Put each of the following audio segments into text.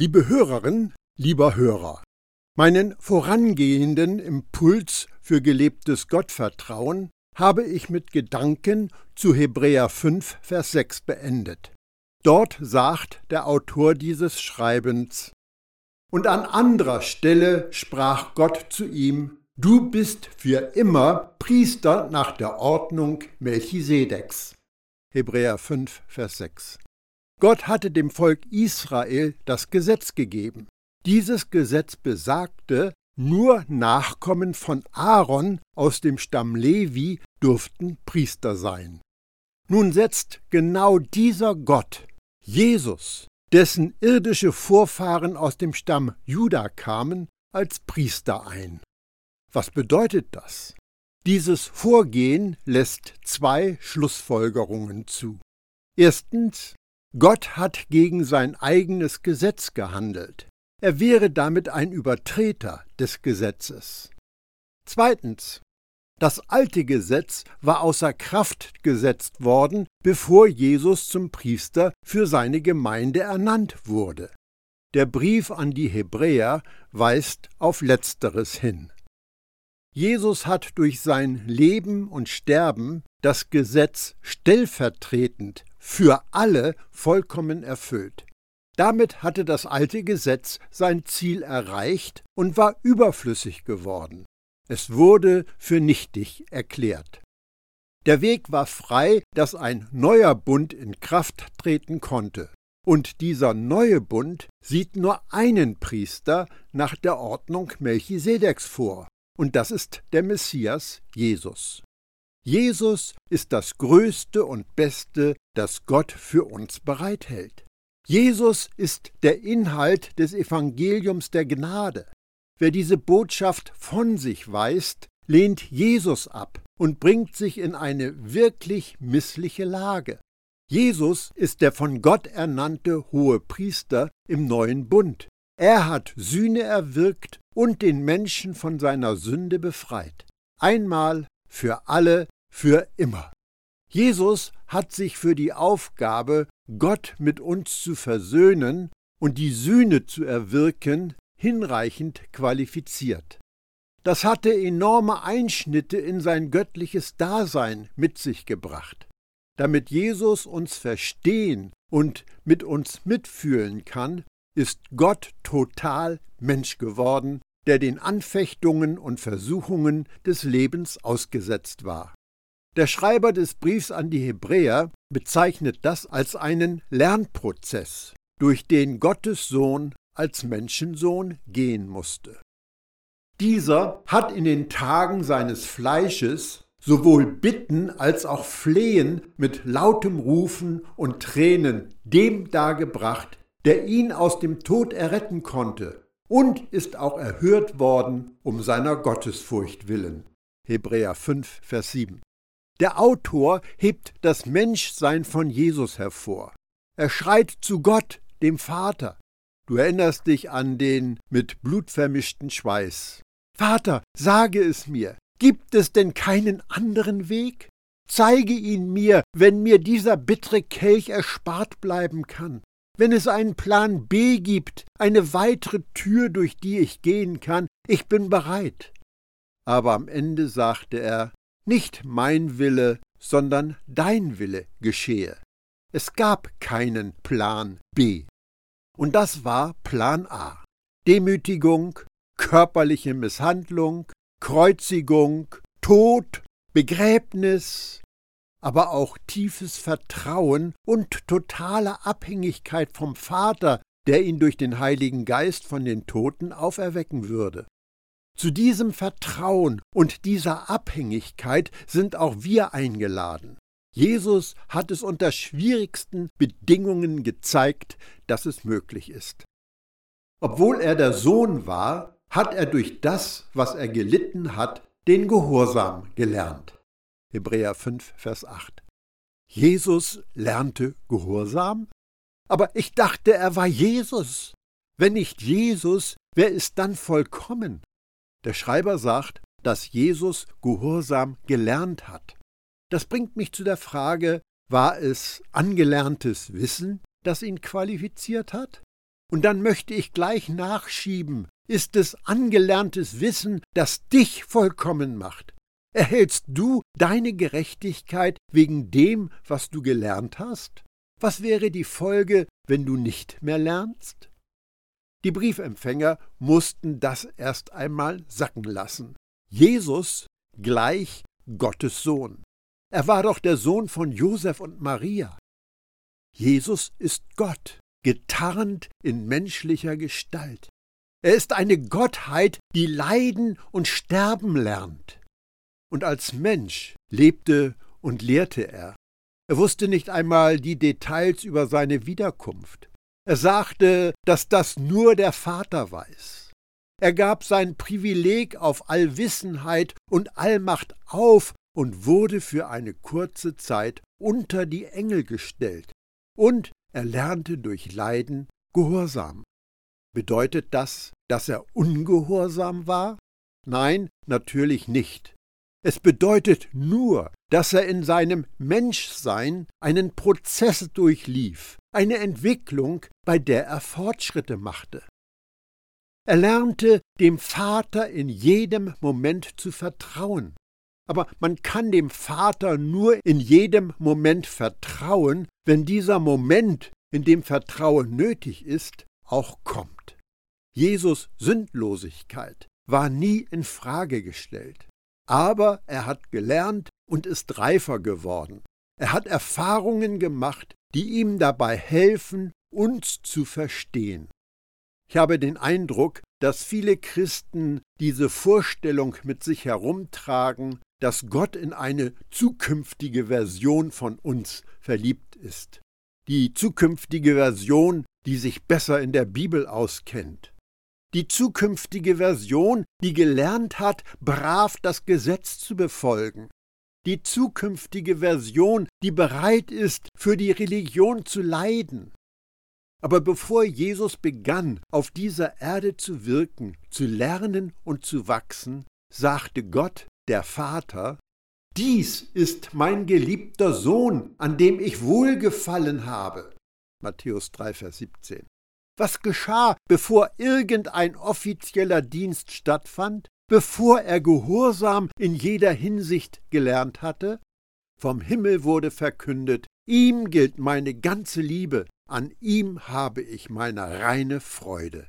Liebe Hörerin, lieber Hörer, meinen vorangehenden Impuls für gelebtes Gottvertrauen habe ich mit Gedanken zu Hebräer 5, Vers 6 beendet. Dort sagt der Autor dieses Schreibens, Und an anderer Stelle sprach Gott zu ihm, Du bist für immer Priester nach der Ordnung Melchisedeks. Hebräer 5, Vers 6. Gott hatte dem Volk Israel das Gesetz gegeben. Dieses Gesetz besagte, nur Nachkommen von Aaron aus dem Stamm Levi durften Priester sein. Nun setzt genau dieser Gott, Jesus, dessen irdische Vorfahren aus dem Stamm Juda kamen, als Priester ein. Was bedeutet das? Dieses Vorgehen lässt zwei Schlussfolgerungen zu. Erstens, Gott hat gegen sein eigenes Gesetz gehandelt. Er wäre damit ein Übertreter des Gesetzes. Zweitens. Das alte Gesetz war außer Kraft gesetzt worden, bevor Jesus zum Priester für seine Gemeinde ernannt wurde. Der Brief an die Hebräer weist auf letzteres hin. Jesus hat durch sein Leben und Sterben das Gesetz stellvertretend für alle vollkommen erfüllt. Damit hatte das alte Gesetz sein Ziel erreicht und war überflüssig geworden. Es wurde für nichtig erklärt. Der Weg war frei, dass ein neuer Bund in Kraft treten konnte. Und dieser neue Bund sieht nur einen Priester nach der Ordnung Melchisedeks vor, und das ist der Messias Jesus. Jesus ist das Größte und Beste, das Gott für uns bereithält. Jesus ist der Inhalt des Evangeliums der Gnade. Wer diese Botschaft von sich weist, lehnt Jesus ab und bringt sich in eine wirklich missliche Lage. Jesus ist der von Gott ernannte hohe Priester im neuen Bund. Er hat Sühne erwirkt und den Menschen von seiner Sünde befreit. Einmal für alle, für immer. Jesus hat sich für die Aufgabe, Gott mit uns zu versöhnen und die Sühne zu erwirken, hinreichend qualifiziert. Das hatte enorme Einschnitte in sein göttliches Dasein mit sich gebracht. Damit Jesus uns verstehen und mit uns mitfühlen kann, ist Gott total Mensch geworden der den Anfechtungen und Versuchungen des Lebens ausgesetzt war. Der Schreiber des Briefs an die Hebräer bezeichnet das als einen Lernprozess, durch den Gottes Sohn als Menschensohn gehen musste. Dieser hat in den Tagen seines Fleisches sowohl Bitten als auch Flehen mit lautem Rufen und Tränen dem dargebracht, der ihn aus dem Tod erretten konnte und ist auch erhört worden um seiner Gottesfurcht willen. Hebräer 5, Vers 7. Der Autor hebt das Menschsein von Jesus hervor. Er schreit zu Gott, dem Vater. Du erinnerst dich an den mit Blut vermischten Schweiß. Vater, sage es mir, gibt es denn keinen anderen Weg? Zeige ihn mir, wenn mir dieser bittere Kelch erspart bleiben kann wenn es einen Plan B gibt, eine weitere Tür, durch die ich gehen kann, ich bin bereit. Aber am Ende sagte er, nicht mein Wille, sondern dein Wille geschehe. Es gab keinen Plan B. Und das war Plan A. Demütigung, körperliche Misshandlung, Kreuzigung, Tod, Begräbnis, aber auch tiefes Vertrauen und totale Abhängigkeit vom Vater, der ihn durch den Heiligen Geist von den Toten auferwecken würde. Zu diesem Vertrauen und dieser Abhängigkeit sind auch wir eingeladen. Jesus hat es unter schwierigsten Bedingungen gezeigt, dass es möglich ist. Obwohl er der Sohn war, hat er durch das, was er gelitten hat, den Gehorsam gelernt. Hebräer 5, Vers 8. Jesus lernte Gehorsam? Aber ich dachte, er war Jesus. Wenn nicht Jesus, wer ist dann vollkommen? Der Schreiber sagt, dass Jesus Gehorsam gelernt hat. Das bringt mich zu der Frage, war es angelerntes Wissen, das ihn qualifiziert hat? Und dann möchte ich gleich nachschieben, ist es angelerntes Wissen, das dich vollkommen macht. Erhältst du deine Gerechtigkeit wegen dem, was du gelernt hast? Was wäre die Folge, wenn du nicht mehr lernst? Die Briefempfänger mussten das erst einmal sacken lassen. Jesus gleich Gottes Sohn. Er war doch der Sohn von Josef und Maria. Jesus ist Gott, getarnt in menschlicher Gestalt. Er ist eine Gottheit, die leiden und sterben lernt. Und als Mensch lebte und lehrte er. Er wusste nicht einmal die Details über seine Wiederkunft. Er sagte, dass das nur der Vater weiß. Er gab sein Privileg auf Allwissenheit und Allmacht auf und wurde für eine kurze Zeit unter die Engel gestellt. Und er lernte durch Leiden Gehorsam. Bedeutet das, dass er ungehorsam war? Nein, natürlich nicht. Es bedeutet nur, dass er in seinem Menschsein einen Prozess durchlief, eine Entwicklung, bei der er Fortschritte machte. Er lernte dem Vater in jedem Moment zu vertrauen. Aber man kann dem Vater nur in jedem Moment vertrauen, wenn dieser Moment, in dem Vertrauen nötig ist, auch kommt. Jesus Sündlosigkeit war nie in Frage gestellt, aber er hat gelernt und ist reifer geworden. Er hat Erfahrungen gemacht, die ihm dabei helfen, uns zu verstehen. Ich habe den Eindruck, dass viele Christen diese Vorstellung mit sich herumtragen, dass Gott in eine zukünftige Version von uns verliebt ist. Die zukünftige Version, die sich besser in der Bibel auskennt. Die zukünftige Version, die gelernt hat, brav das Gesetz zu befolgen. Die zukünftige Version, die bereit ist, für die Religion zu leiden. Aber bevor Jesus begann, auf dieser Erde zu wirken, zu lernen und zu wachsen, sagte Gott, der Vater, Dies ist mein geliebter Sohn, an dem ich wohlgefallen habe. Matthäus 3, Vers 17. Was geschah, bevor irgendein offizieller Dienst stattfand, bevor er Gehorsam in jeder Hinsicht gelernt hatte? Vom Himmel wurde verkündet, ihm gilt meine ganze Liebe, an ihm habe ich meine reine Freude.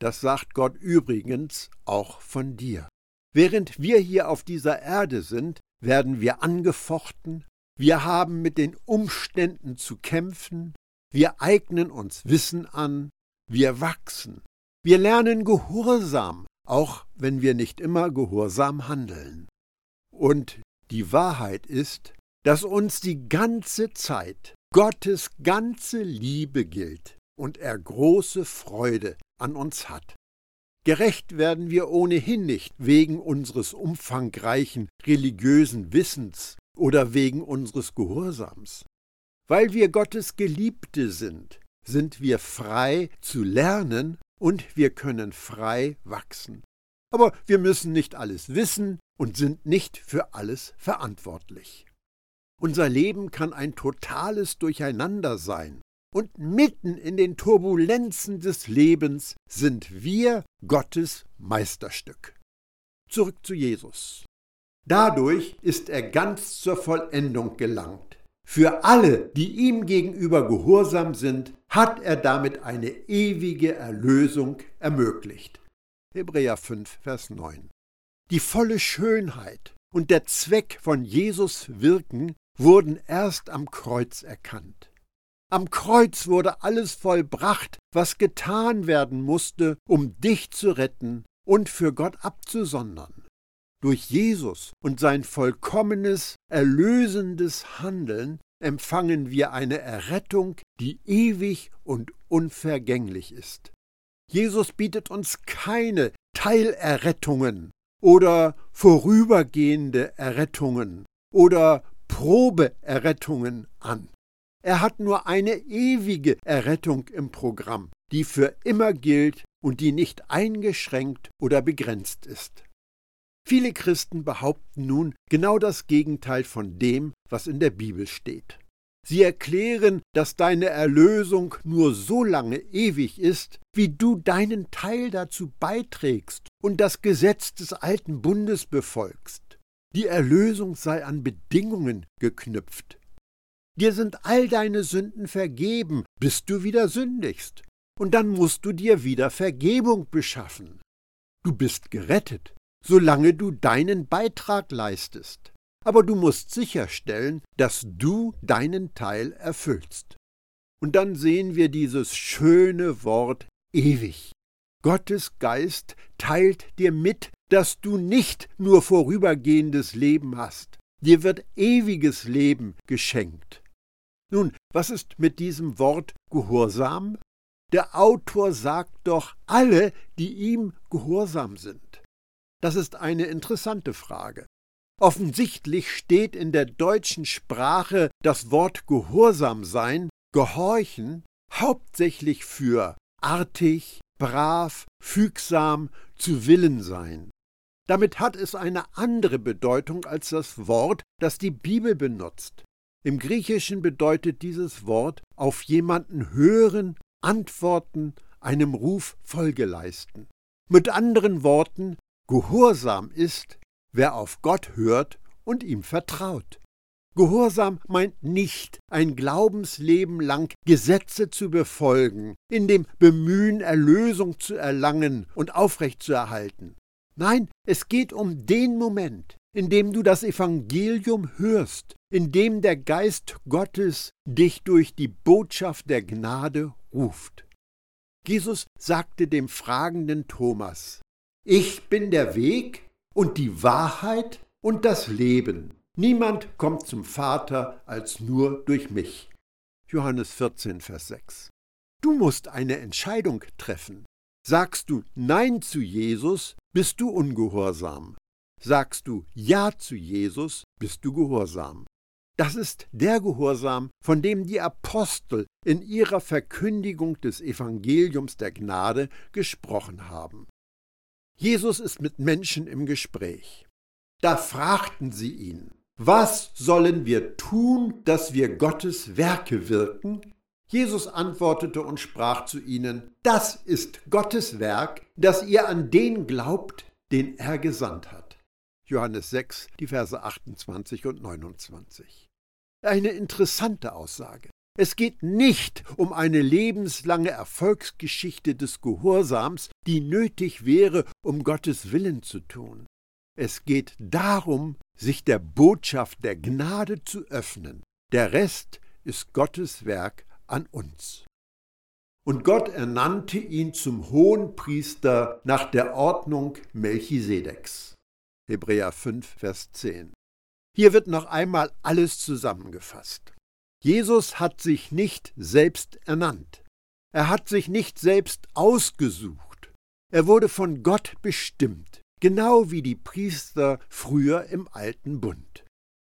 Das sagt Gott übrigens auch von dir. Während wir hier auf dieser Erde sind, werden wir angefochten, wir haben mit den Umständen zu kämpfen, wir eignen uns Wissen an, wir wachsen, wir lernen Gehorsam, auch wenn wir nicht immer gehorsam handeln. Und die Wahrheit ist, dass uns die ganze Zeit Gottes ganze Liebe gilt und er große Freude an uns hat. Gerecht werden wir ohnehin nicht wegen unseres umfangreichen religiösen Wissens oder wegen unseres Gehorsams. Weil wir Gottes Geliebte sind, sind wir frei zu lernen und wir können frei wachsen. Aber wir müssen nicht alles wissen und sind nicht für alles verantwortlich. Unser Leben kann ein totales Durcheinander sein, und mitten in den Turbulenzen des Lebens sind wir Gottes Meisterstück. Zurück zu Jesus. Dadurch ist er ganz zur Vollendung gelangt. Für alle, die ihm gegenüber gehorsam sind, hat er damit eine ewige Erlösung ermöglicht. Hebräer 5, Vers 9. Die volle Schönheit und der Zweck von Jesus Wirken wurden erst am Kreuz erkannt. Am Kreuz wurde alles vollbracht, was getan werden musste, um dich zu retten und für Gott abzusondern. Durch Jesus und sein vollkommenes, erlösendes Handeln empfangen wir eine Errettung, die ewig und unvergänglich ist. Jesus bietet uns keine Teilerrettungen oder vorübergehende Errettungen oder Probeerrettungen an. Er hat nur eine ewige Errettung im Programm, die für immer gilt und die nicht eingeschränkt oder begrenzt ist. Viele Christen behaupten nun genau das Gegenteil von dem, was in der Bibel steht. Sie erklären, dass deine Erlösung nur so lange ewig ist, wie du deinen Teil dazu beiträgst und das Gesetz des alten Bundes befolgst. Die Erlösung sei an Bedingungen geknüpft. Dir sind all deine Sünden vergeben, bis du wieder sündigst. Und dann musst du dir wieder Vergebung beschaffen. Du bist gerettet, solange du deinen Beitrag leistest. Aber du musst sicherstellen, dass du deinen Teil erfüllst. Und dann sehen wir dieses schöne Wort ewig. Gottes Geist teilt dir mit, dass du nicht nur vorübergehendes Leben hast. Dir wird ewiges Leben geschenkt. Nun, was ist mit diesem Wort Gehorsam? Der Autor sagt doch alle, die ihm gehorsam sind. Das ist eine interessante Frage. Offensichtlich steht in der deutschen Sprache das Wort Gehorsam sein, Gehorchen, hauptsächlich für artig, brav, fügsam, zu Willen sein. Damit hat es eine andere Bedeutung als das Wort, das die Bibel benutzt. Im Griechischen bedeutet dieses Wort auf jemanden hören, antworten, einem Ruf Folge leisten. Mit anderen Worten, Gehorsam ist, wer auf Gott hört und ihm vertraut. Gehorsam meint nicht, ein Glaubensleben lang Gesetze zu befolgen, in dem Bemühen, Erlösung zu erlangen und aufrechtzuerhalten. Nein, es geht um den Moment, in dem du das Evangelium hörst, in dem der Geist Gottes dich durch die Botschaft der Gnade ruft. Jesus sagte dem fragenden Thomas, Ich bin der Weg und die Wahrheit und das Leben. Niemand kommt zum Vater als nur durch mich. Johannes 14, Vers 6. Du musst eine Entscheidung treffen. Sagst du Nein zu Jesus, bist du ungehorsam. Sagst du Ja zu Jesus, bist du gehorsam. Das ist der Gehorsam, von dem die Apostel in ihrer Verkündigung des Evangeliums der Gnade gesprochen haben. Jesus ist mit Menschen im Gespräch. Da fragten sie ihn, was sollen wir tun, dass wir Gottes Werke wirken? Jesus antwortete und sprach zu ihnen, das ist Gottes Werk, dass ihr an den glaubt, den er gesandt hat. Johannes 6, die Verse 28 und 29. Eine interessante Aussage. Es geht nicht um eine lebenslange Erfolgsgeschichte des Gehorsams, die nötig wäre, um Gottes Willen zu tun. Es geht darum, sich der Botschaft der Gnade zu öffnen. Der Rest ist Gottes Werk an uns. Und Gott ernannte ihn zum Hohenpriester nach der Ordnung Melchisedeks. Hebräer 5, Vers 10. Hier wird noch einmal alles zusammengefasst. Jesus hat sich nicht selbst ernannt. Er hat sich nicht selbst ausgesucht. Er wurde von Gott bestimmt genau wie die Priester früher im alten Bund.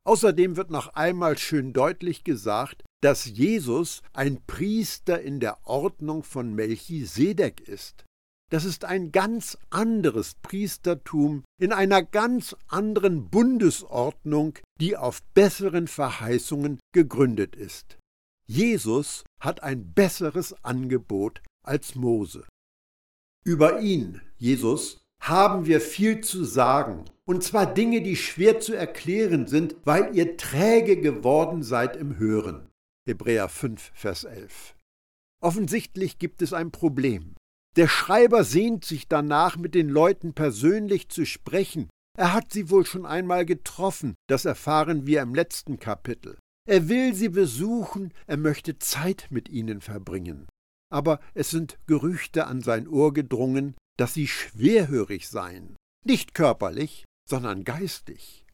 Außerdem wird noch einmal schön deutlich gesagt, dass Jesus ein Priester in der Ordnung von Melchisedek ist. Das ist ein ganz anderes Priestertum in einer ganz anderen Bundesordnung, die auf besseren Verheißungen gegründet ist. Jesus hat ein besseres Angebot als Mose. Über ihn, Jesus, haben wir viel zu sagen. Und zwar Dinge, die schwer zu erklären sind, weil ihr träge geworden seid im Hören. Hebräer 5, Vers 11. Offensichtlich gibt es ein Problem. Der Schreiber sehnt sich danach, mit den Leuten persönlich zu sprechen. Er hat sie wohl schon einmal getroffen, das erfahren wir im letzten Kapitel. Er will sie besuchen, er möchte Zeit mit ihnen verbringen. Aber es sind Gerüchte an sein Ohr gedrungen, dass sie schwerhörig seien, nicht körperlich, sondern geistig.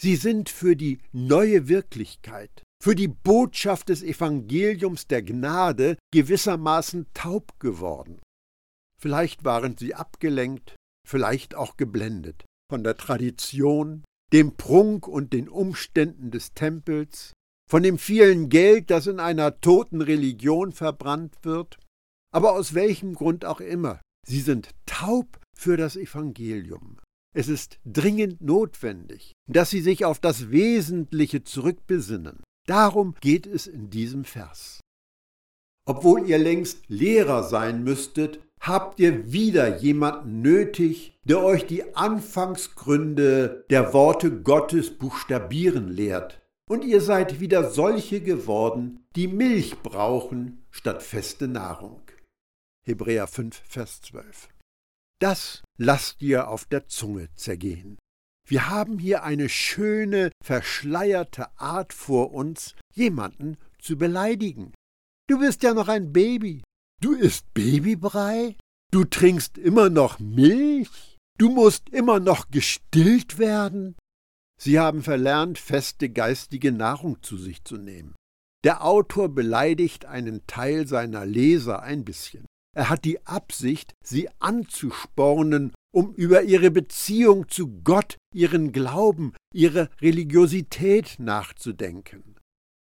Sie sind für die neue Wirklichkeit, für die Botschaft des Evangeliums der Gnade gewissermaßen taub geworden. Vielleicht waren sie abgelenkt, vielleicht auch geblendet von der Tradition, dem Prunk und den Umständen des Tempels, von dem vielen Geld, das in einer toten Religion verbrannt wird, aber aus welchem Grund auch immer, Sie sind taub für das Evangelium. Es ist dringend notwendig, dass sie sich auf das Wesentliche zurückbesinnen, Darum geht es in diesem Vers. Obwohl ihr längst Lehrer sein müsstet, habt ihr wieder jemanden nötig, der euch die Anfangsgründe der Worte Gottes buchstabieren lehrt. Und ihr seid wieder solche geworden, die Milch brauchen statt feste Nahrung. Hebräer 5, Vers 12. Das lasst ihr auf der Zunge zergehen. Wir haben hier eine schöne, verschleierte Art vor uns, jemanden zu beleidigen. Du bist ja noch ein Baby. Du isst Babybrei? Du trinkst immer noch Milch? Du musst immer noch gestillt werden? Sie haben verlernt, feste geistige Nahrung zu sich zu nehmen. Der Autor beleidigt einen Teil seiner Leser ein bisschen. Er hat die Absicht, sie anzuspornen, um über ihre Beziehung zu Gott, ihren Glauben, ihre Religiosität nachzudenken.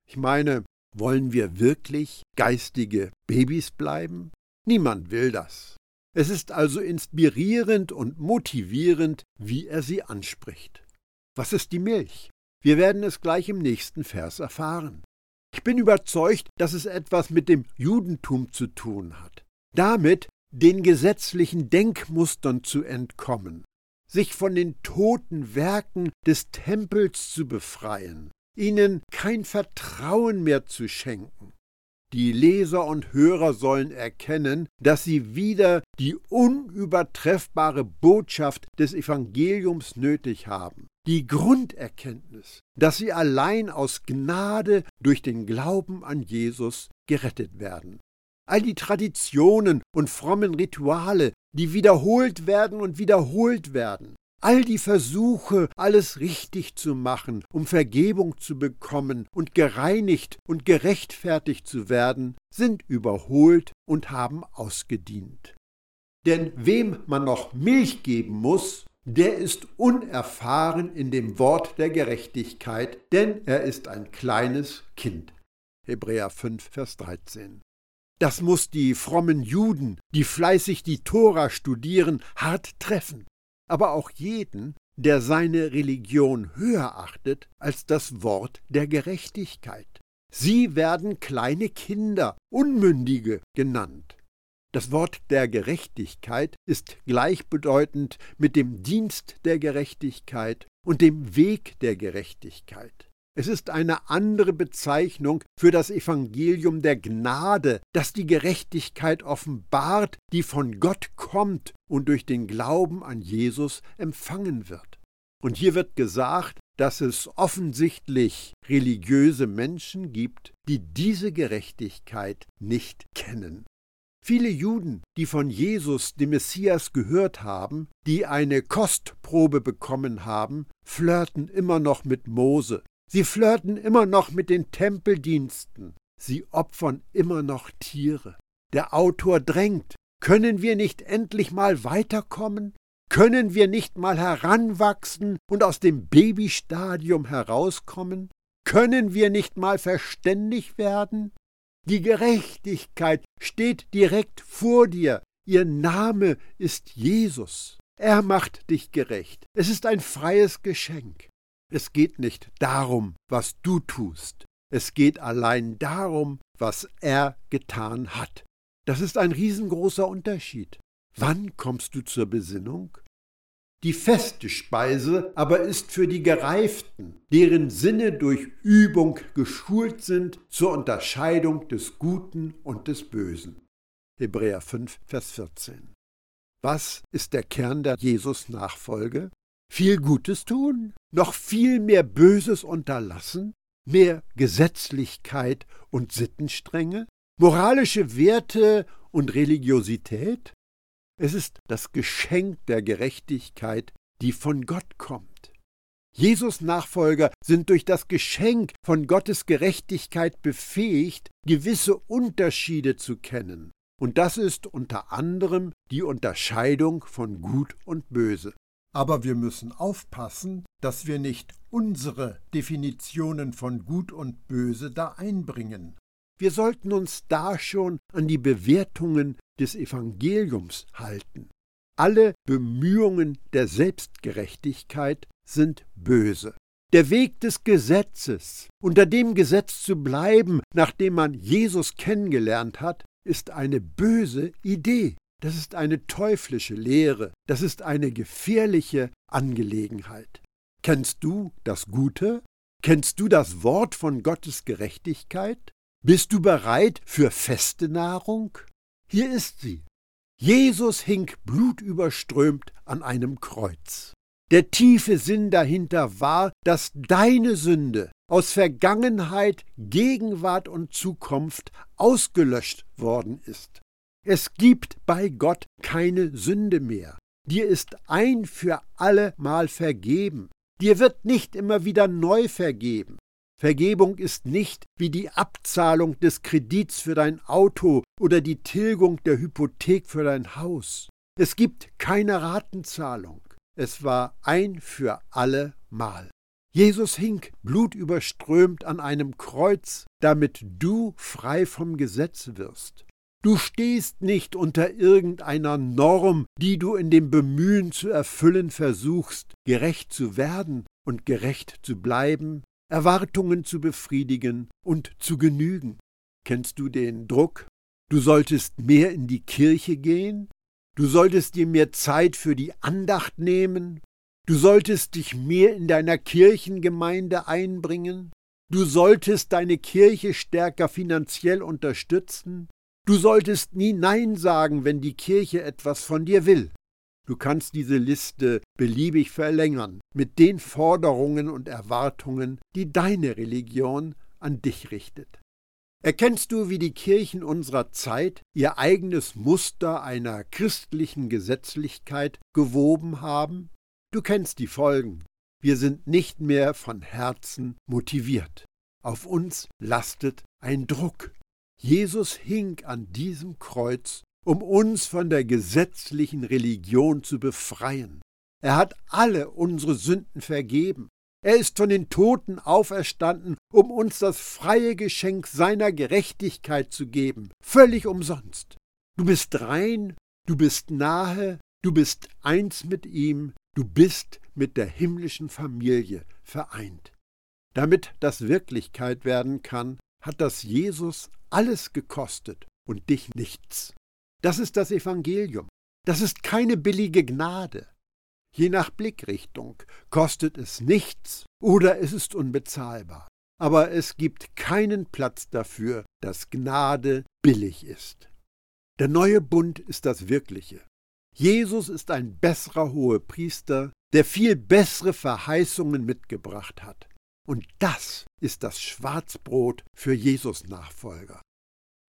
Ich meine, wollen wir wirklich geistige Babys bleiben? Niemand will das. Es ist also inspirierend und motivierend, wie er sie anspricht. Was ist die Milch? Wir werden es gleich im nächsten Vers erfahren. Ich bin überzeugt, dass es etwas mit dem Judentum zu tun hat. Damit den gesetzlichen Denkmustern zu entkommen, sich von den toten Werken des Tempels zu befreien, ihnen kein Vertrauen mehr zu schenken. Die Leser und Hörer sollen erkennen, dass sie wieder die unübertreffbare Botschaft des Evangeliums nötig haben, die Grunderkenntnis, dass sie allein aus Gnade durch den Glauben an Jesus gerettet werden. All die Traditionen und frommen Rituale, die wiederholt werden und wiederholt werden, all die Versuche, alles richtig zu machen, um Vergebung zu bekommen und gereinigt und gerechtfertigt zu werden, sind überholt und haben ausgedient. Denn wem man noch Milch geben muss, der ist unerfahren in dem Wort der Gerechtigkeit, denn er ist ein kleines Kind. Hebräer 5, Vers 13. Das muss die frommen Juden, die fleißig die Tora studieren, hart treffen, aber auch jeden, der seine Religion höher achtet als das Wort der Gerechtigkeit. Sie werden kleine Kinder, Unmündige genannt. Das Wort der Gerechtigkeit ist gleichbedeutend mit dem Dienst der Gerechtigkeit und dem Weg der Gerechtigkeit. Es ist eine andere Bezeichnung für das Evangelium der Gnade, das die Gerechtigkeit offenbart, die von Gott kommt und durch den Glauben an Jesus empfangen wird. Und hier wird gesagt, dass es offensichtlich religiöse Menschen gibt, die diese Gerechtigkeit nicht kennen. Viele Juden, die von Jesus, dem Messias, gehört haben, die eine Kostprobe bekommen haben, flirten immer noch mit Mose Sie flirten immer noch mit den Tempeldiensten. Sie opfern immer noch Tiere. Der Autor drängt. Können wir nicht endlich mal weiterkommen? Können wir nicht mal heranwachsen und aus dem Babystadium herauskommen? Können wir nicht mal verständig werden? Die Gerechtigkeit steht direkt vor dir. Ihr Name ist Jesus. Er macht dich gerecht. Es ist ein freies Geschenk. Es geht nicht darum, was du tust. Es geht allein darum, was er getan hat. Das ist ein riesengroßer Unterschied. Wann kommst du zur Besinnung? Die feste Speise aber ist für die Gereiften, deren Sinne durch Übung geschult sind zur Unterscheidung des Guten und des Bösen. Hebräer 5, Vers 14. Was ist der Kern der Jesus-Nachfolge? Viel Gutes tun, noch viel mehr Böses unterlassen, mehr Gesetzlichkeit und Sittenstrenge, moralische Werte und Religiosität? Es ist das Geschenk der Gerechtigkeit, die von Gott kommt. Jesus Nachfolger sind durch das Geschenk von Gottes Gerechtigkeit befähigt, gewisse Unterschiede zu kennen. Und das ist unter anderem die Unterscheidung von Gut und Böse. Aber wir müssen aufpassen, dass wir nicht unsere Definitionen von Gut und Böse da einbringen. Wir sollten uns da schon an die Bewertungen des Evangeliums halten. Alle Bemühungen der Selbstgerechtigkeit sind böse. Der Weg des Gesetzes, unter dem Gesetz zu bleiben, nachdem man Jesus kennengelernt hat, ist eine böse Idee. Das ist eine teuflische Lehre. Das ist eine gefährliche Angelegenheit. Kennst du das Gute? Kennst du das Wort von Gottes Gerechtigkeit? Bist du bereit für feste Nahrung? Hier ist sie. Jesus hing blutüberströmt an einem Kreuz. Der tiefe Sinn dahinter war, dass deine Sünde aus Vergangenheit, Gegenwart und Zukunft ausgelöscht worden ist. Es gibt bei Gott keine Sünde mehr. Dir ist ein für alle Mal vergeben. Dir wird nicht immer wieder neu vergeben. Vergebung ist nicht wie die Abzahlung des Kredits für dein Auto oder die Tilgung der Hypothek für dein Haus. Es gibt keine Ratenzahlung. Es war ein für alle Mal. Jesus hing blutüberströmt an einem Kreuz, damit du frei vom Gesetz wirst. Du stehst nicht unter irgendeiner Norm, die du in dem Bemühen zu erfüllen versuchst, gerecht zu werden und gerecht zu bleiben, Erwartungen zu befriedigen und zu genügen. Kennst du den Druck? Du solltest mehr in die Kirche gehen, Du solltest dir mehr Zeit für die Andacht nehmen. Du solltest dich mehr in deiner Kirchengemeinde einbringen. Du solltest deine Kirche stärker finanziell unterstützen. Du solltest nie Nein sagen, wenn die Kirche etwas von dir will. Du kannst diese Liste beliebig verlängern mit den Forderungen und Erwartungen, die deine Religion an dich richtet. Erkennst du, wie die Kirchen unserer Zeit ihr eigenes Muster einer christlichen Gesetzlichkeit gewoben haben? Du kennst die Folgen. Wir sind nicht mehr von Herzen motiviert. Auf uns lastet ein Druck. Jesus hing an diesem Kreuz, um uns von der gesetzlichen Religion zu befreien. Er hat alle unsere Sünden vergeben. Er ist von den Toten auferstanden, um uns das freie Geschenk seiner Gerechtigkeit zu geben, völlig umsonst. Du bist rein, du bist nahe, du bist eins mit ihm, du bist mit der himmlischen Familie vereint. Damit das Wirklichkeit werden kann, hat das Jesus alles gekostet und dich nichts. Das ist das Evangelium. Das ist keine billige Gnade. Je nach Blickrichtung kostet es nichts oder es ist unbezahlbar. Aber es gibt keinen Platz dafür, dass Gnade billig ist. Der neue Bund ist das Wirkliche. Jesus ist ein besserer Hohepriester, der viel bessere Verheißungen mitgebracht hat. Und das ist das Schwarzbrot für Jesus Nachfolger.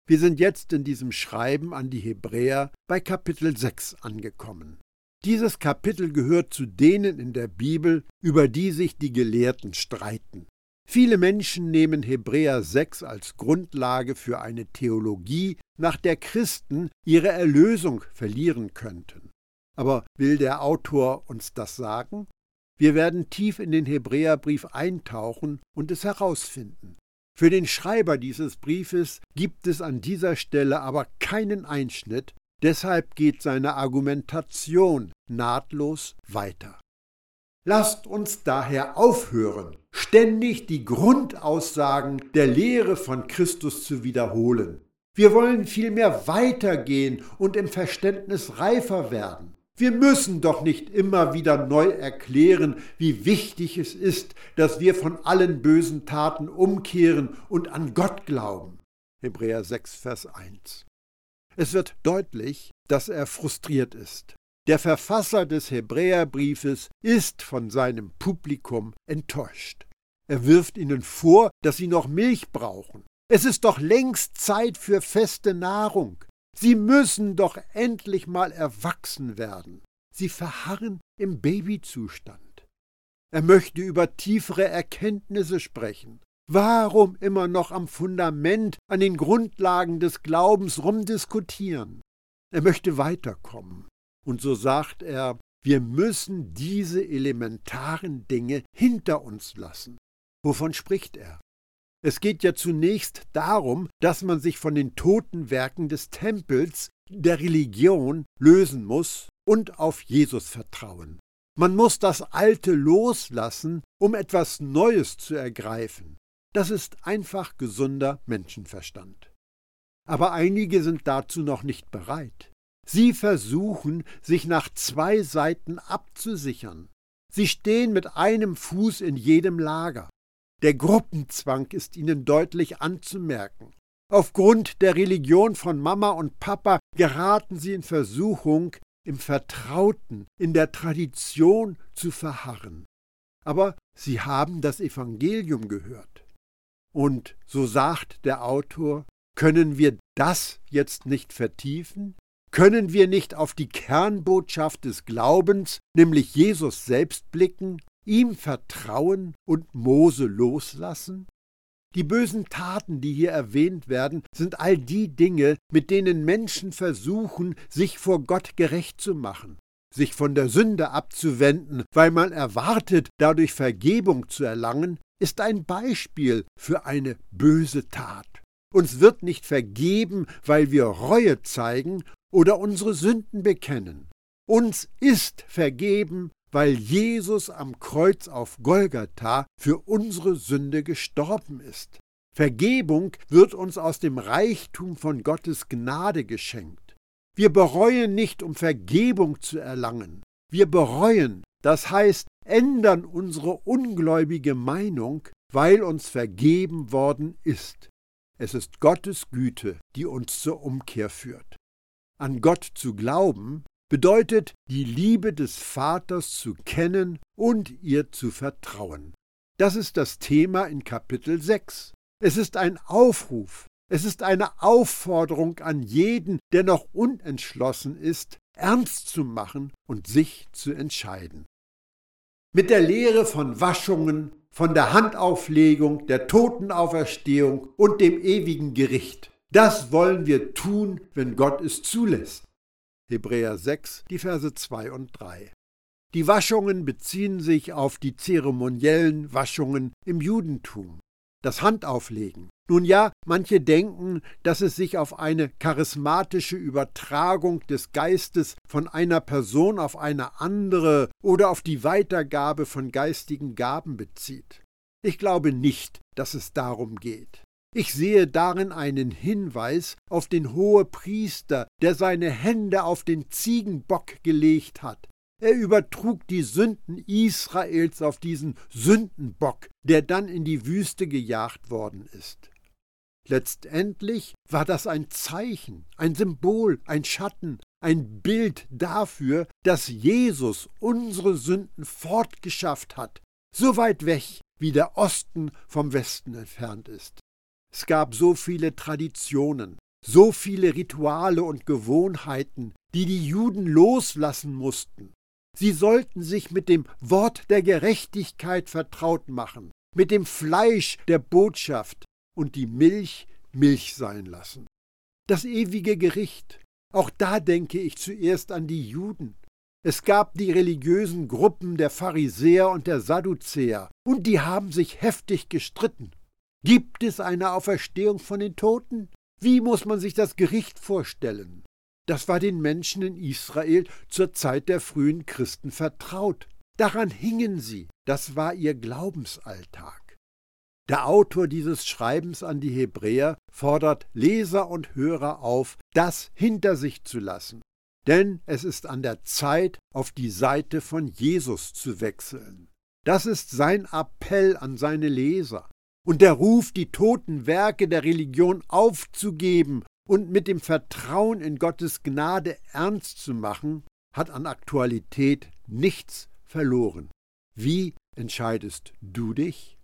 Wir sind jetzt in diesem Schreiben an die Hebräer bei Kapitel 6 angekommen. Dieses Kapitel gehört zu denen in der Bibel, über die sich die Gelehrten streiten. Viele Menschen nehmen Hebräer 6 als Grundlage für eine Theologie, nach der Christen ihre Erlösung verlieren könnten. Aber will der Autor uns das sagen? Wir werden tief in den Hebräerbrief eintauchen und es herausfinden. Für den Schreiber dieses Briefes gibt es an dieser Stelle aber keinen Einschnitt, Deshalb geht seine Argumentation nahtlos weiter. Lasst uns daher aufhören, ständig die Grundaussagen der Lehre von Christus zu wiederholen. Wir wollen vielmehr weitergehen und im Verständnis reifer werden. Wir müssen doch nicht immer wieder neu erklären, wie wichtig es ist, dass wir von allen bösen Taten umkehren und an Gott glauben. Hebräer 6, Vers 1. Es wird deutlich, dass er frustriert ist. Der Verfasser des Hebräerbriefes ist von seinem Publikum enttäuscht. Er wirft ihnen vor, dass sie noch Milch brauchen. Es ist doch längst Zeit für feste Nahrung. Sie müssen doch endlich mal erwachsen werden. Sie verharren im Babyzustand. Er möchte über tiefere Erkenntnisse sprechen. Warum immer noch am Fundament, an den Grundlagen des Glaubens rumdiskutieren? Er möchte weiterkommen. Und so sagt er, wir müssen diese elementaren Dinge hinter uns lassen. Wovon spricht er? Es geht ja zunächst darum, dass man sich von den toten Werken des Tempels, der Religion, lösen muss und auf Jesus vertrauen. Man muss das Alte loslassen, um etwas Neues zu ergreifen. Das ist einfach gesunder Menschenverstand. Aber einige sind dazu noch nicht bereit. Sie versuchen, sich nach zwei Seiten abzusichern. Sie stehen mit einem Fuß in jedem Lager. Der Gruppenzwang ist ihnen deutlich anzumerken. Aufgrund der Religion von Mama und Papa geraten sie in Versuchung, im Vertrauten, in der Tradition zu verharren. Aber sie haben das Evangelium gehört. Und so sagt der Autor, können wir das jetzt nicht vertiefen? Können wir nicht auf die Kernbotschaft des Glaubens, nämlich Jesus selbst blicken, ihm vertrauen und Mose loslassen? Die bösen Taten, die hier erwähnt werden, sind all die Dinge, mit denen Menschen versuchen, sich vor Gott gerecht zu machen, sich von der Sünde abzuwenden, weil man erwartet, dadurch Vergebung zu erlangen, ist ein Beispiel für eine böse Tat. Uns wird nicht vergeben, weil wir Reue zeigen oder unsere Sünden bekennen. Uns ist vergeben, weil Jesus am Kreuz auf Golgatha für unsere Sünde gestorben ist. Vergebung wird uns aus dem Reichtum von Gottes Gnade geschenkt. Wir bereuen nicht, um Vergebung zu erlangen. Wir bereuen, das heißt, ändern unsere ungläubige Meinung, weil uns vergeben worden ist. Es ist Gottes Güte, die uns zur Umkehr führt. An Gott zu glauben bedeutet, die Liebe des Vaters zu kennen und ihr zu vertrauen. Das ist das Thema in Kapitel 6. Es ist ein Aufruf, es ist eine Aufforderung an jeden, der noch unentschlossen ist, ernst zu machen und sich zu entscheiden. Mit der Lehre von Waschungen, von der Handauflegung, der Totenauferstehung und dem ewigen Gericht. Das wollen wir tun, wenn Gott es zulässt. Hebräer 6, die Verse 2 und 3. Die Waschungen beziehen sich auf die zeremoniellen Waschungen im Judentum, das Handauflegen. Nun ja, manche denken, dass es sich auf eine charismatische Übertragung des Geistes von einer Person auf eine andere oder auf die Weitergabe von geistigen Gaben bezieht. Ich glaube nicht, dass es darum geht. Ich sehe darin einen Hinweis auf den Hohepriester, der seine Hände auf den Ziegenbock gelegt hat. Er übertrug die Sünden Israels auf diesen Sündenbock, der dann in die Wüste gejagt worden ist. Letztendlich war das ein Zeichen, ein Symbol, ein Schatten, ein Bild dafür, dass Jesus unsere Sünden fortgeschafft hat, so weit weg, wie der Osten vom Westen entfernt ist. Es gab so viele Traditionen, so viele Rituale und Gewohnheiten, die die Juden loslassen mussten. Sie sollten sich mit dem Wort der Gerechtigkeit vertraut machen, mit dem Fleisch der Botschaft und die Milch Milch sein lassen. Das ewige Gericht, auch da denke ich zuerst an die Juden. Es gab die religiösen Gruppen der Pharisäer und der Sadduzäer, und die haben sich heftig gestritten. Gibt es eine Auferstehung von den Toten? Wie muss man sich das Gericht vorstellen? Das war den Menschen in Israel zur Zeit der frühen Christen vertraut. Daran hingen sie, das war ihr Glaubensalltag. Der Autor dieses Schreibens an die Hebräer fordert Leser und Hörer auf, das hinter sich zu lassen, denn es ist an der Zeit, auf die Seite von Jesus zu wechseln. Das ist sein Appell an seine Leser und der Ruf, die toten Werke der Religion aufzugeben und mit dem Vertrauen in Gottes Gnade ernst zu machen, hat an Aktualität nichts verloren. Wie entscheidest du dich?